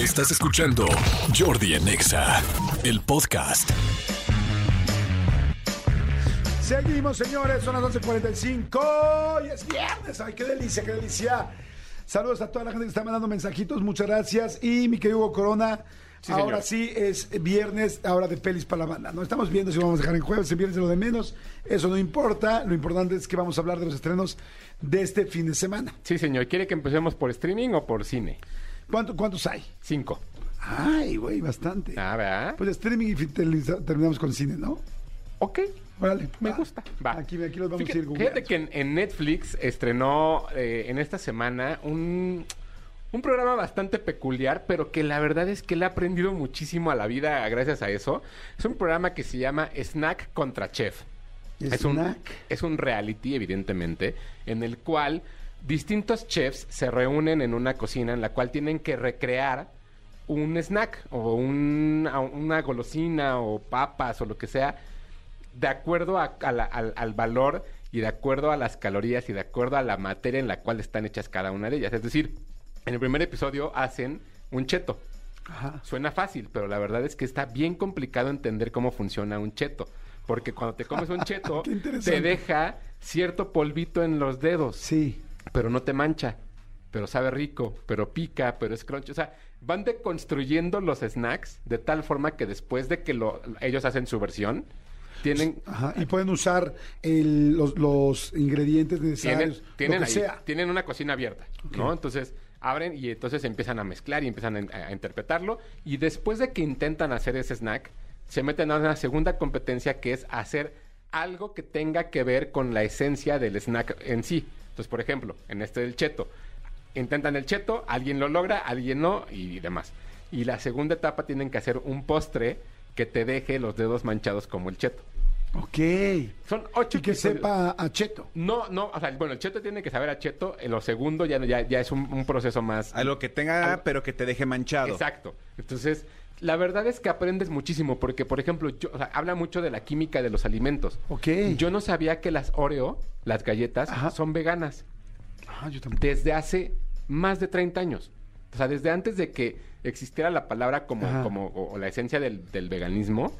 Estás escuchando Jordi en Exa, el podcast. Seguimos, señores, son las 11.45 y es viernes. ¡Ay, qué delicia, qué delicia! Saludos a toda la gente que está mandando mensajitos, muchas gracias. Y mi querido Hugo Corona, Sí, ahora señor. sí es viernes, ahora de pelis para la banda. No estamos viendo si vamos a dejar en jueves, en viernes de lo de menos. Eso no importa, lo importante es que vamos a hablar de los estrenos de este fin de semana. Sí, señor. ¿Quiere que empecemos por streaming o por cine? ¿Cuánto, ¿Cuántos hay? Cinco. Ay, güey, bastante. Ah, ¿verdad? Pues streaming y terminamos con cine, ¿no? ok. Órale. Me va. gusta. Va. Aquí, aquí los vamos Fíjate, a ir fíjate googleando. que en, en Netflix estrenó eh, en esta semana un, un programa bastante peculiar, pero que la verdad es que le ha aprendido muchísimo a la vida gracias a eso. Es un programa que se llama Snack contra Chef. Es un, Snack. es un reality, evidentemente, en el cual distintos chefs se reúnen en una cocina en la cual tienen que recrear un snack o un- una golosina o papas o lo que sea, de acuerdo a- a la- al, al valor y de acuerdo a las calorías y de acuerdo a la materia en la cual están hechas cada una de ellas. Es decir, en el primer episodio hacen un cheto. Ajá. Suena fácil, pero la verdad es que está bien complicado entender cómo funciona un cheto. Porque cuando te comes un cheto, te deja cierto polvito en los dedos, Sí. Pero no te mancha. Pero sabe rico, pero pica, pero es crunch. O sea, van deconstruyendo los snacks de tal forma que después de que lo, ellos hacen su versión, tienen, Ajá, y pueden usar el- los, los ingredientes tienen, necesarios, tienen, lo que ahí- sea. tienen una cocina abierta, ¿no? Entonces abren y entonces empiezan a mezclar y empiezan a, a interpretarlo. Y después de que intentan hacer ese snack, se meten a una segunda competencia que es hacer algo que tenga que ver con la esencia del snack en sí. Entonces, por ejemplo, en este del cheto, intentan el cheto, alguien lo logra, alguien no y demás. Y la segunda etapa tienen que hacer un postre que te deje los dedos manchados como el cheto. Ok. Son ocho Y que episodios. sepa a cheto. No, no, o sea, bueno, el cheto tiene que saber a cheto. En lo segundo ya, ya, ya es un, un proceso más. Algo que tenga, pero que te deje manchado. Exacto. Entonces, la verdad es que aprendes muchísimo porque, por ejemplo, yo, o sea, habla mucho de la química de los alimentos. Ok. Yo no sabía que las Oreo, las galletas, Ajá. son veganas Ah, yo tampoco. desde hace más de 30 años. O sea, desde antes de que existiera la palabra como, Ajá. como o, o la esencia del, del veganismo,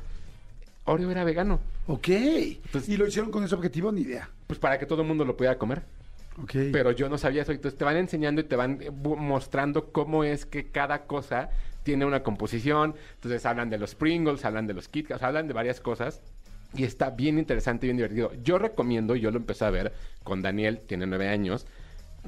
Oreo era vegano. Ok. ¿Y lo hicieron con ese objetivo? Ni idea. Pues para que todo el mundo lo pudiera comer. Ok. Pero yo no sabía eso. Entonces te van enseñando y te van eh, mostrando cómo es que cada cosa tiene una composición. Entonces hablan de los Pringles, hablan de los Kit Kats, hablan de varias cosas. Y está bien interesante y bien divertido. Yo recomiendo, yo lo empecé a ver con Daniel, tiene nueve años,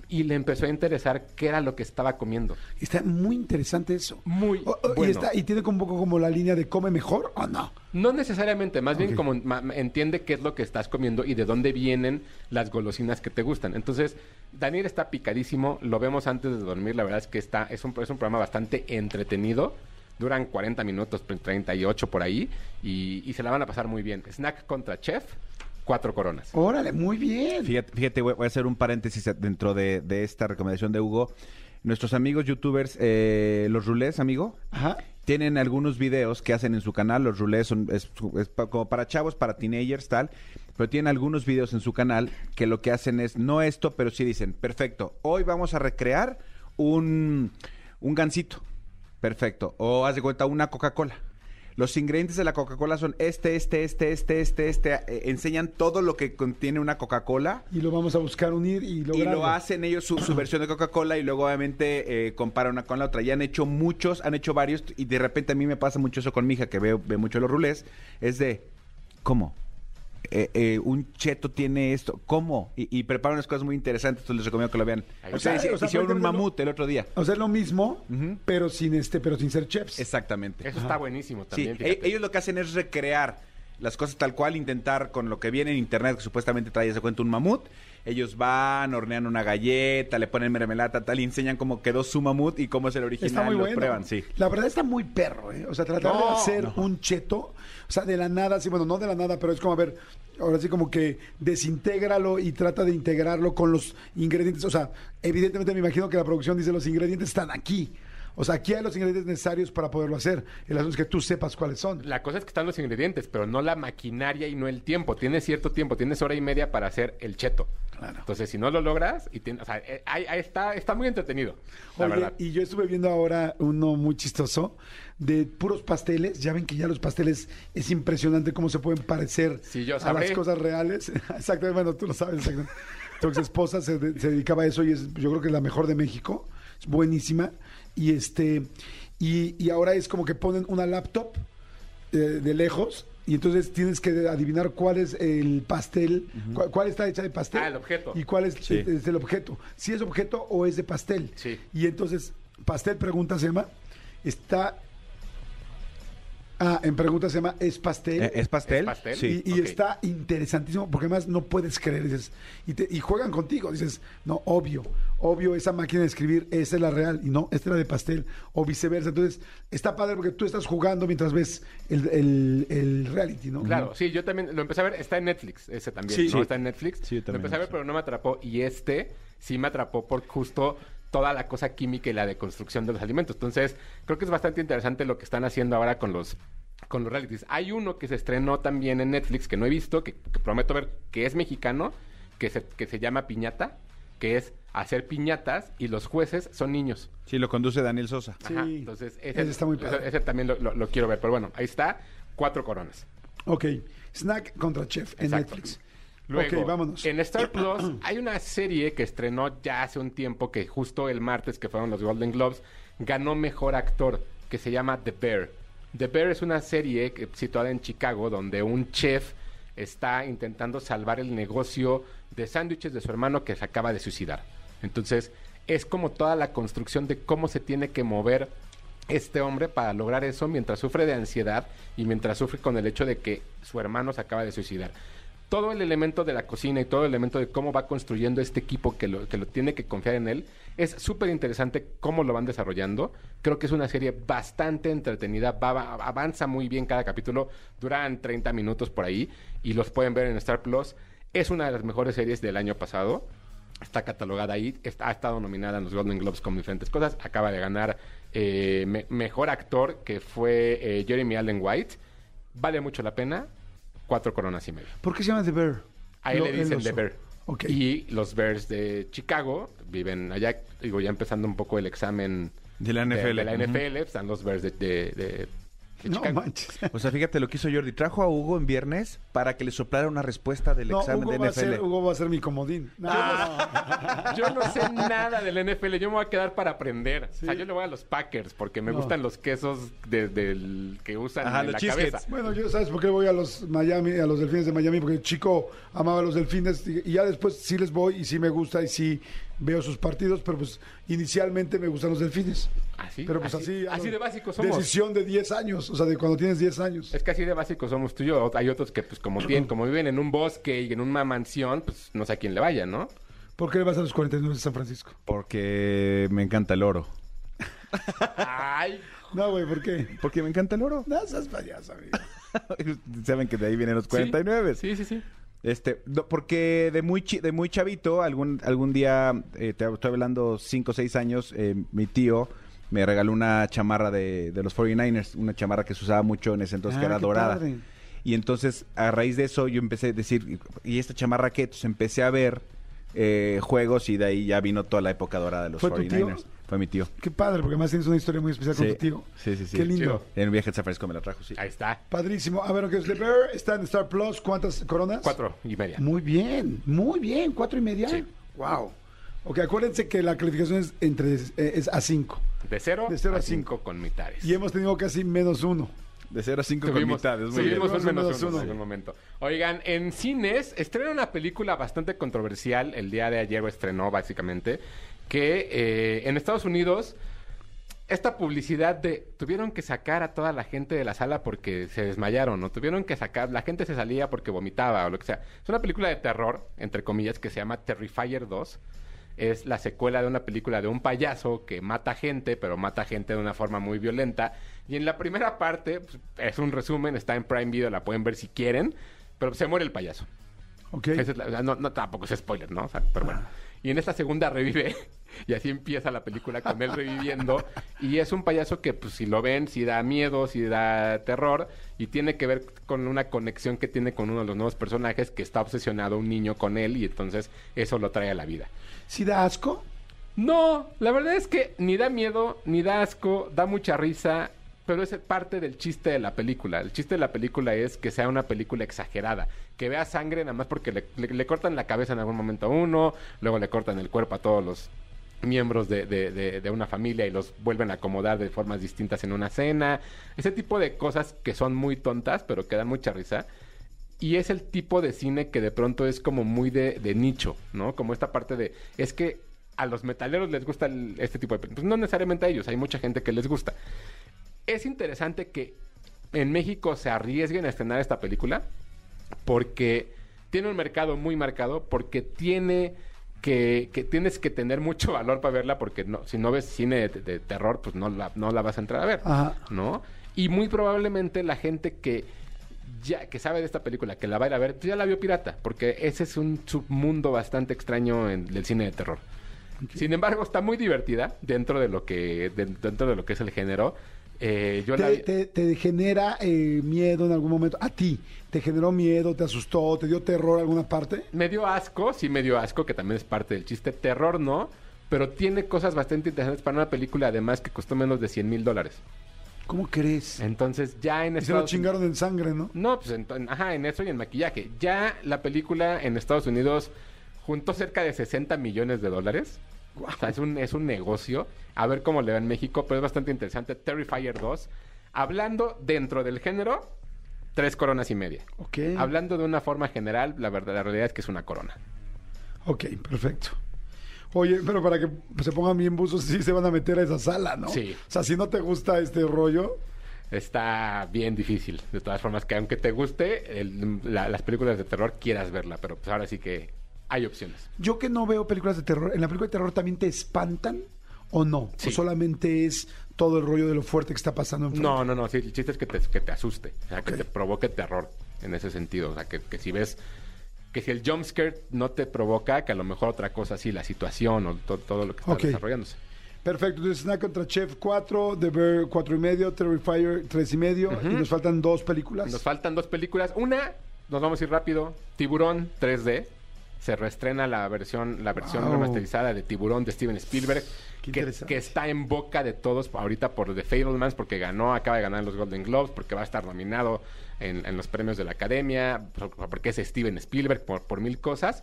y le empezó a interesar qué era lo que estaba comiendo. Está muy interesante eso. Muy O- o- y, bueno. está, y tiene como un poco como la línea de come mejor o no. No necesariamente, más bien como ma- entiende qué es lo que estás comiendo y de dónde vienen las golosinas que te gustan. Entonces, Daniel está picadísimo, lo vemos antes de dormir, la verdad es que está es un, es un programa bastante entretenido. Duran 40 minutos, 38 por ahí, y, y se la van a pasar muy bien. Snack contra chef, cuatro coronas. Órale, muy bien. Fíjate, fíjate, voy voy a hacer un paréntesis dentro de, de esta recomendación de Hugo. Nuestros amigos youtubers, eh, los rulés, amigo, Ajá. tienen algunos videos que hacen en su canal. Los rulés son es, es pa- como para chavos, para teenagers, tal. Pero tienen algunos videos en su canal que lo que hacen es, no esto, pero sí dicen, perfecto, hoy vamos a recrear un, un gansito. Perfecto. O haz de cuenta una Coca-Cola. Los ingredientes de la Coca-Cola son este, este, este, este, este, este. eh, enseñan todo lo que contiene una Coca-Cola. Y lo vamos a buscar unir y Y lograrlo. lo hacen ellos su, su versión de Coca-Cola y luego obviamente eh, comparan una con la otra. Ya han hecho muchos, han hecho varios y de repente a mí me pasa mucho eso con mi hija que ve, ve mucho los rulés. Es de, ¿cómo? Eh, eh, un cheto tiene esto, ¿cómo? Y, y preparan unas cosas muy interesantes, entonces les recomiendo que lo vean. O sea, O hicieron un mamut el otro día. O sea, es lo mismo, Ujú. pero sin este, pero sin ser chefs. Exactamente. Eso está buenísimo Sí, también. e- fíjate. ellos lo que hacen es recrear las cosas tal cual, intentar con lo que viene en internet, que supuestamente trae, se cuenta un mamut. Ellos van, hornean una galleta, le ponen mermelada, tal, y enseñan cómo quedó su mamut y cómo es el original. Está muy lo bueno. prueban, sí. La verdad está muy perro, ¿eh? O sea, tratar de hacer no. un cheto, o sea, de la nada, sí, bueno, no de la nada, pero es como, a ver, ahora sí como que desintégralo y trata de integrarlo con los ingredientes. O sea, evidentemente me imagino que la producción dice los ingredientes están aquí. O sea, aquí hay los ingredientes necesarios para poderlo hacer. El asunto es que tú sepas cuáles son. La cosa es que están los ingredientes, pero no la maquinaria y no el tiempo. Tienes cierto tiempo, tienes hora y media para hacer el cheto. Entonces, si no lo logras, y o sea, eh, ahí, ahí está, está muy entretenido, la Oye, verdad. y yo estuve viendo ahora uno muy chistoso de puros pasteles. Ya ven que ya los pasteles es impresionante cómo se pueden parecer Sí, yo a las cosas reales. Exactamente, bueno, tú lo sabes. exactamente. Tu ex esposa se, de- se dedicaba a eso y es, yo creo que es la mejor de México. Es buenísima. Y este y, y ahora es como que ponen una laptop eh, de lejos y entonces tienes que adivinar cuál es el pastel, cuál, cuál está hecha de pastel. Ah, el objeto. Y cuál es, Sí. es el objeto. Si es objeto o es de pastel. Sí. Y entonces, pastel pregunta llama, está... Ah, en pregunta se llama, ¿es pastel? Eh, ¿Es pastel? ¿Es pastel? Sí. Y, está interesantísimo porque además no puedes creer, dices, y, te- y juegan contigo, dices, no, obvio, obvio, esa máquina de escribir, esa es la real, y no, esta es la de pastel, o viceversa. Entonces, está padre porque tú estás jugando mientras ves el, el- el reality, ¿no? Claro, sí, yo también lo empecé a ver, está en Netflix, ese también, Sí. ¿no? Sí. Está en Netflix. Sí, yo lo también empecé a ver, pero no me atrapó. Y este sí me atrapó por justo toda la cosa química y la deconstrucción de los alimentos. Entonces, creo que es bastante interesante lo que están haciendo ahora con los con los realities. Hay uno que se estrenó también en Netflix que no he visto, que, que prometo ver, que es mexicano, que se, que se llama Piñata, que es hacer piñatas y los jueces son niños. Sí, lo conduce Daniel Sosa. Sí. Ajá, entonces ese, Ese está muy padre. ese también lo, lo- lo quiero ver. Pero bueno, ahí está, cuatro coronas. Ok, Snack contra Chef en Exacto. Netflix. Luego, ok, vámonos. en Star Plus hay una serie que estrenó ya hace un tiempo, que justo el martes, que fueron los Golden Globes, ganó Mejor Actor, que se llama The Bear. The Bear es una serie situada en Chicago, donde un chef está intentando salvar el negocio de sándwiches de su hermano que se acaba de suicidar. Entonces, es como toda la construcción de cómo se tiene que mover este hombre para lograr eso mientras sufre de ansiedad y mientras sufre con el hecho de que su hermano se acaba de suicidar. Todo el elemento de la cocina y todo el elemento de cómo va construyendo este equipo que lo, que lo tiene que confiar en él es súper interesante cómo lo van desarrollando. Creo que es una serie bastante entretenida, va- va- avanza muy bien cada capítulo, duran 30 minutos por ahí y los pueden ver en Star Plus. Es una de las mejores series del año pasado está catalogada ahí, está- ha estado nominada en los Golden Globes con diferentes cosas, acaba de ganar eh, me- mejor actor que fue eh, Jeremy Allen White, vale mucho la pena, cuatro coronas y media. ¿Por qué se llama The Bear? A él Lo- le dicen. The Bear. Ok. Y los Bears de Chicago viven allá, digo, ya empezando un poco el examen De la NFL. de, la. NFL, están los Bears de, de- de- No Chicago. manches. O sea, fíjate lo que hizo Jordi. Trajo a Hugo en viernes para que le soplara una respuesta del No, examen Hugo de va, a NFL. ser, Hugo va a ser mi comodín. No, Yo no sé nada del NFL, yo me voy a quedar para aprender. O sea, yo le voy a los Packers porque me No. gustan los quesos de- del que usan Ajá, en los la cabeza. Bueno, yo sabes por qué voy a los Miami, a los delfines de Miami, porque Chico amaba a los delfines y ya después sí les voy y sí me gusta y sí veo sus partidos, pero pues inicialmente me gustan los delfines. Así, Pero pues así, así de básicos somos. Decisión de 10 años, o sea, de cuando tienes 10 años. Es que así de básicos somos tú y yo. Hay otros que, pues, como, tienen, como viven en un bosque y en una mansión, pues no sé a quién le vaya, ¿no? ¿Por qué le vas a los 49 de San Francisco? Porque me encanta el oro. Ay, No, güey, ¿por qué? Porque me encanta el oro. No seas payaso, amigo. Saben que de ahí vienen los 49. Sí, sí, sí. Este, no, porque de muy chi- de muy chavito, algún algún día, eh, te estoy hablando 5 o 6 años, eh, mi tío me regaló una chamarra de, de los 49ers, una chamarra que se usaba mucho en ese entonces, que Ah, era dorada. padre. Y entonces, a raíz de eso, yo empecé a decir, ¿y esta chamarra qué? Entonces empecé a ver eh, juegos y de ahí ya vino toda la época dorada de los ¿Fue tu 49ers. tío? Fue mi tío. Qué padre, porque además tienes una historia muy especial con Sí. tu tío. Sí, sí, sí. Qué lindo. En un viaje a San Francisco me la trajo, sí. Ahí está. Padrísimo. A ver, ¿qué es The Bear? Está en Star Plus. ¿Cuántas coronas? Cuatro y media. Muy bien, muy bien. ¿Cuatro y media? Sí. Wow. Ok, acuérdense que la calificación es entre eh, es a 5. De cero, De cero a a cinco con mitades. Y hemos tenido casi menos uno. De 0 a 5 con Tuvimos, mitades. Muy tuvimos bien. un menos uno. en algún momento. Oigan, en cines estrena una película bastante controversial. El día de ayer estrenó, básicamente. Que eh, en Estados Unidos, esta publicidad de tuvieron que sacar a toda la gente de la sala porque se desmayaron, o tuvieron que sacar, la gente se salía porque vomitaba o lo que sea. Es una película de terror, entre comillas, que se llama Terrifier 2. Es la secuela de una película de un payaso que mata gente, pero mata gente de una forma muy violenta. Y en la primera parte, pues, es un resumen, está en Prime Video, la pueden ver si quieren, pero se muere el payaso. Es la- no, no, tampoco es spoiler, ¿no? O sea, pero bueno. Y en esta segunda revive. Y así empieza la película con él reviviendo. Y es un payaso que, pues, si lo ven, si da miedo, si da terror. Y tiene que ver con una conexión que tiene con uno de los nuevos personajes que está obsesionado un niño con él. Y entonces eso lo trae a la vida. ¿Sí da asco? No, la verdad es que ni da miedo, ni da asco, da mucha risa, pero es parte del chiste de la película. El chiste de la película es que sea una película exagerada, que vea sangre nada más porque le, cortan la cabeza en algún momento a uno, luego le cortan el cuerpo a todos los miembros de, de- de- una familia y los vuelven a acomodar de formas distintas en una cena. Ese tipo de cosas que son muy tontas, pero que dan mucha risa. Y es el tipo de cine que de pronto es como muy de, nicho, ¿no? Como esta parte de... Es que a los metaleros les gusta este tipo de. Pues no necesariamente a ellos, hay mucha gente que les gusta. Es interesante que en México se arriesguen a estrenar esta película porque tiene un mercado muy marcado, porque tiene que, que tienes que tener mucho valor para verla, porque no, si no ves cine de, de terror, pues no la, no la vas a entrar a ver, Ajá. ¿no? Y muy probablemente la gente que ya que sabe de esta película, que la va a ir a ver, pues ya la vio pirata, porque ese es un submundo bastante extraño en, del cine de terror. Sin embargo, está muy divertida dentro de lo que de- dentro de lo que es el género. Eh, yo ¿Te, vi- te- te genera eh, miedo en algún momento? ¿A ti? ¿Te generó miedo? ¿Te asustó? ¿Te dio terror alguna parte? Me dio asco, sí me dio asco, que también es parte del chiste. Terror no, pero tiene cosas bastante interesantes para una película, además que costó menos de 100 mil dólares. ¿Cómo crees? Entonces ya en Y se lo Estados chingaron en sangre, ¿no? No, pues en- ajá, en eso y en maquillaje. Ya la película en Estados Unidos juntó cerca de 60 millones de dólares. O sea, es un, es un negocio. A ver cómo le va en México, pero es bastante interesante. Terrifier 2. Hablando dentro del género, tres coronas y media. Ok. Hablando de una forma general, la verdad, la realidad es que es una corona. Ok, perfecto. Oye, pero para que se pongan bien buzos, sí se van a meter a esa sala, ¿no? Sí. O sea, si no te gusta este rollo, Está bien difícil. De todas formas, que aunque te guste el- la- las películas de terror, quieras verla. Pero pues ahora sí que hay opciones. yo que no veo películas de terror, ¿en la película de terror también te espantan o no? Sí. ¿O solamente es todo el rollo de lo fuerte que está pasando en No, no, no. Sí, el chiste es que te, que te asuste. O sea, que te provoque terror en ese sentido. O sea, que, que si ves... Que si el jumpscare no te provoca, que a lo mejor otra cosa sí, la situación o to- todo lo que está desarrollándose. Perfecto, entonces Snack contra Chef 4, The Bear 4 y medio, Terrifier 3 y medio, y nos faltan dos películas. Nos faltan dos películas. Una, nos vamos a ir rápido. Tiburón 3D. Se reestrena la versión, la versión Wow. remasterizada de Tiburón de Steven Spielberg. Que, está en boca de todos ahorita por The Fablemans, porque ganó, acaba de ganar los Golden Globes, porque va a estar nominado en, en los premios de la Academia, por- porque es Steven Spielberg, por, por mil cosas.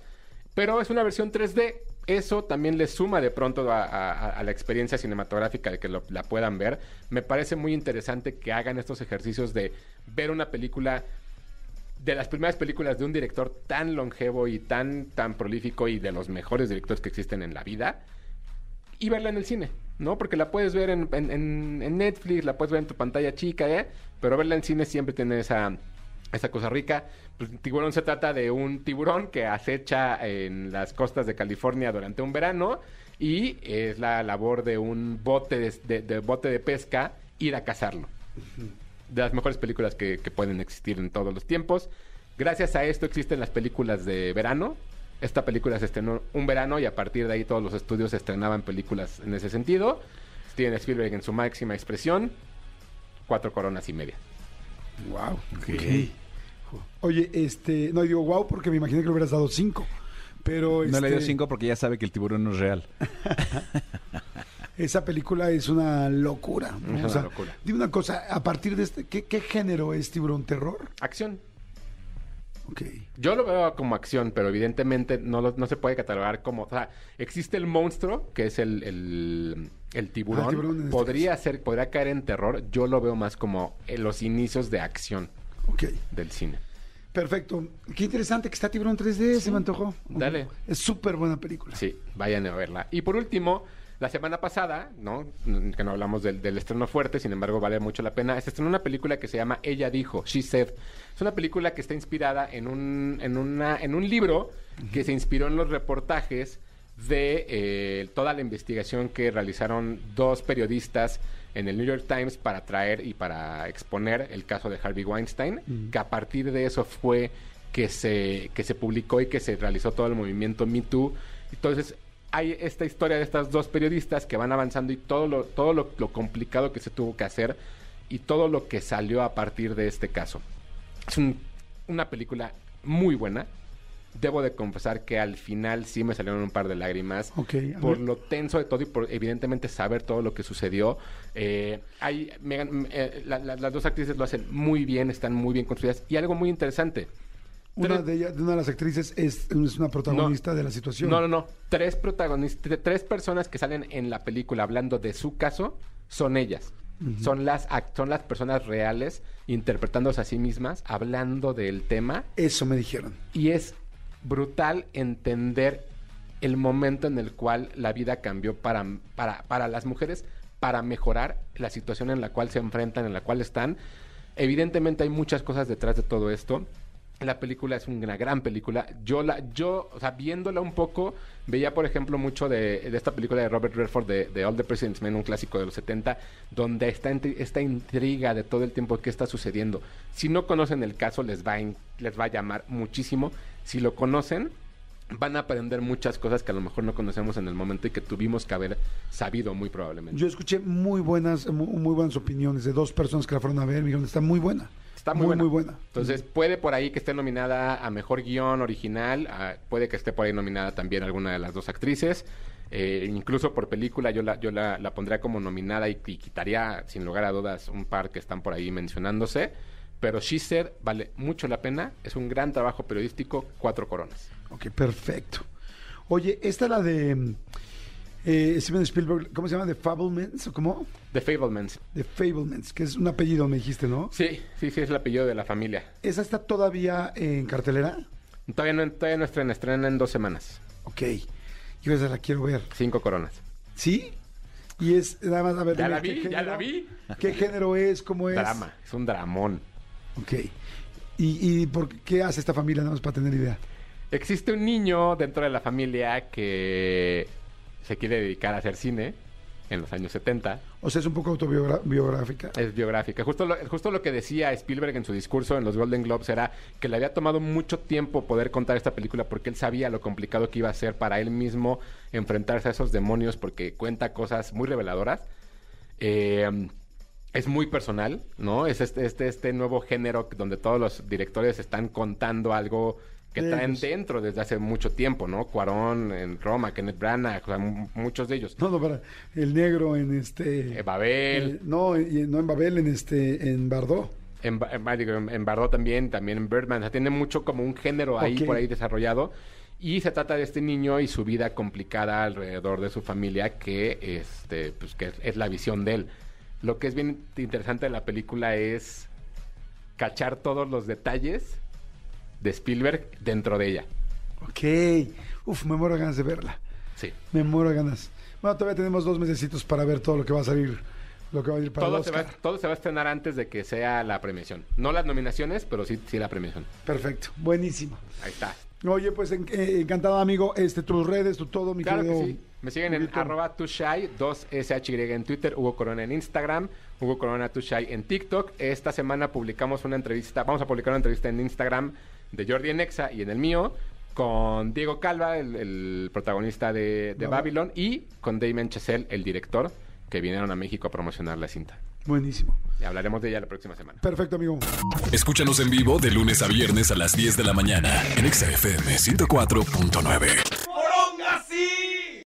Pero es una versión 3D. Eso también le suma de pronto a, a- a la experiencia cinematográfica de que lo- la puedan ver. Me parece muy interesante que hagan estos ejercicios de ver una película de las primeras películas de un director tan longevo y tan, tan prolífico y de los mejores directores que existen en la vida y verla en el cine, ¿no? Porque la puedes ver en, en- Netflix, la puedes ver en tu pantalla chica, ¿eh? Pero verla en cine siempre tiene esa, esa cosa rica. Pues, tiburón se trata de un tiburón que acecha en las costas de California durante un verano y es la labor de un bote de bote de pesca ir a cazarlo de las mejores películas que, que pueden existir en todos los tiempos. Gracias a esto existen las películas de verano. Esta película se estrenó un verano y a partir de ahí todos los estudios estrenaban películas en ese sentido. Steven Spielberg en su máxima expresión, cuatro coronas y media. Wow. Oye, este, no digo wow porque me imaginé que le hubieras dado cinco. Pero No le dio este, cinco porque ya sabe que el tiburón no es real. esa película es una locura. ¿no? Es O una locura. Dime una cosa, a partir de este, ¿qué, qué género es tiburón terror? Acción. Ok. Yo lo veo como acción, pero evidentemente no, lo- no se puede catalogar como... O sea, existe el monstruo, que es el, el, el tiburón. Ah, tiburón en este podría ser, podría caer en terror. Yo lo veo más como en los inicios de acción Ok. del cine. Perfecto. Qué interesante que está Tiburón 3D, se me antojó. Dale. Es súper buena película. Sí, vayan a verla. Y por último, la semana pasada, ¿no? Que no hablamos del, del estreno fuerte, sin embargo, vale mucho la pena. Se estrenó una película que se llama Ella dijo, She Said. Es una película que está inspirada en un, en una, en un libro que se inspiró en los reportajes de eh, toda la investigación que realizaron dos periodistas en el New York Times para traer y para exponer el caso de Harvey Weinstein, que a partir de eso fue que se, que se publicó y que se realizó todo el movimiento Me Too. Entonces, hay esta historia de estas dos periodistas que van avanzando y todo lo, todo lo, lo complicado que se tuvo que hacer y todo lo que salió a partir de este caso. Es un- una película muy buena. Debo de confesar que al final sí me salieron un par de lágrimas por lo tenso de todo y por evidentemente saber todo lo que sucedió. Eh, hay eh, la- la- las dos actrices lo hacen muy bien, están muy bien construidas y algo muy interesante. Una de ellas, de una de las actrices, es, es una protagonista de la situación. No, no, no. Tres protagonistas, tres personas que salen en la película hablando de su caso son ellas. Son las act- son las personas reales interpretándose a sí mismas, hablando del tema Eso me dijeron. y es brutal entender el momento en el cual la vida cambió para, para, para las mujeres, para mejorar la situación en la cual se enfrentan, en la cual están. Evidentemente hay muchas cosas detrás de todo esto. La película es una gran película. Yo, la, yo o sea, viéndola un poco, veía, por ejemplo, mucho de, esta película de Robert Redford, de, All the President's Men, un clásico de los 70, donde está esta intriga de todo el tiempo que está sucediendo. Si no conocen el caso, les va, in- les va a llamar muchísimo. Si lo conocen, van a aprender muchas cosas que a lo mejor no conocemos en el momento y que tuvimos que haber sabido muy probablemente. Yo escuché muy buenas, muy, muy buenas opiniones de dos personas que la fueron a ver. Me dijeron, está muy buena. Está muy, buena. muy buena. Entonces, puede por ahí que esté nominada a Mejor Guión Original, a- puede que esté por ahí nominada también alguna de las dos actrices, eh, incluso por película yo la, yo la, la pondría como nominada y, y quitaría sin lugar a dudas un par que están por ahí mencionándose, pero She Said vale mucho la pena, es un gran trabajo periodístico, cuatro coronas. Ok, perfecto. Oye, esta es la de eh, Steven Spielberg, ¿cómo se llama? ¿The Fablemans? ¿O cómo? The Fablemans. The Fablemans, que es un apellido, me dijiste, ¿no? Sí, sí, sí, es el apellido de la familia. ¿Esa está todavía en cartelera? Todavía no, todavía no estrena, estrena en dos semanas. Ok. Yo esa la quiero ver. Cinco coronas. ¿Sí? Y es, nada más, a ver. Ya dime, la ¿qué vi, ya la vi. ¿Qué género es? ¿Cómo es? Drama, es un dramón. Ok. ¿Y, y por qué hace esta familia, nada más para tener idea? Existe un niño dentro de la familia que se quiere dedicar a hacer cine en los años 70. O sea, es un poco autobiográfica. Es biográfica. Justo lo, justo lo que decía Spielberg en su discurso en los Golden Globes era que le había tomado mucho tiempo poder contar esta película porque él sabía lo complicado que iba a ser para él mismo enfrentarse a esos demonios porque cuenta cosas muy reveladoras. Eh, es muy personal, ¿no? Es este, este, este nuevo género donde todos los directores están contando algo que De traen ellos. dentro desde hace mucho tiempo, ¿no? Cuarón en Roma, Kenneth Branagh, o sea, m- muchos de ellos. No, no, para. El negro en este. Eh, Babel. eh, no, no en Babel, en este. En Bardot. En, en, en- Bardot también, también en Birdman. O sea, tiene mucho como un género ahí por ahí desarrollado. Y se trata de este niño y su vida complicada alrededor de su familia, que este, pues que es, es la visión de él. Lo que es bien interesante de la película es cachar todos los detalles de Spielberg dentro de ella. Ok. Uf, me muero de ganas de verla. Sí. Me muero de ganas. Bueno, todavía tenemos dos mesecitos para ver todo lo que va a salir. Lo que va a ir para Todo el se, va, todo se va a estrenar antes de que sea la premiación. No las nominaciones, pero sí, sí la premiación. Perfecto. Buenísimo. Ahí está. Oye, pues en- eh, encantado, amigo. Este, tus redes, tu todo, mi Claro que sí. Me siguen en arroba tushai, 2SHY en Twitter, Hugo Corona en Instagram, Hugo Corona Tushai en TikTok. Esta semana publicamos una entrevista, vamos a publicar una entrevista en Instagram de Jordi Enexa y en el mío con Diego Calva, el, el protagonista de, de No. Babylon, y con Damien Chazelle, el director, que vinieron a México a promocionar la cinta. Buenísimo. Y hablaremos de ella la próxima semana. Perfecto, amigo. Escúchanos en vivo de lunes a viernes a las 10 de la mañana en Exa FM 104.9.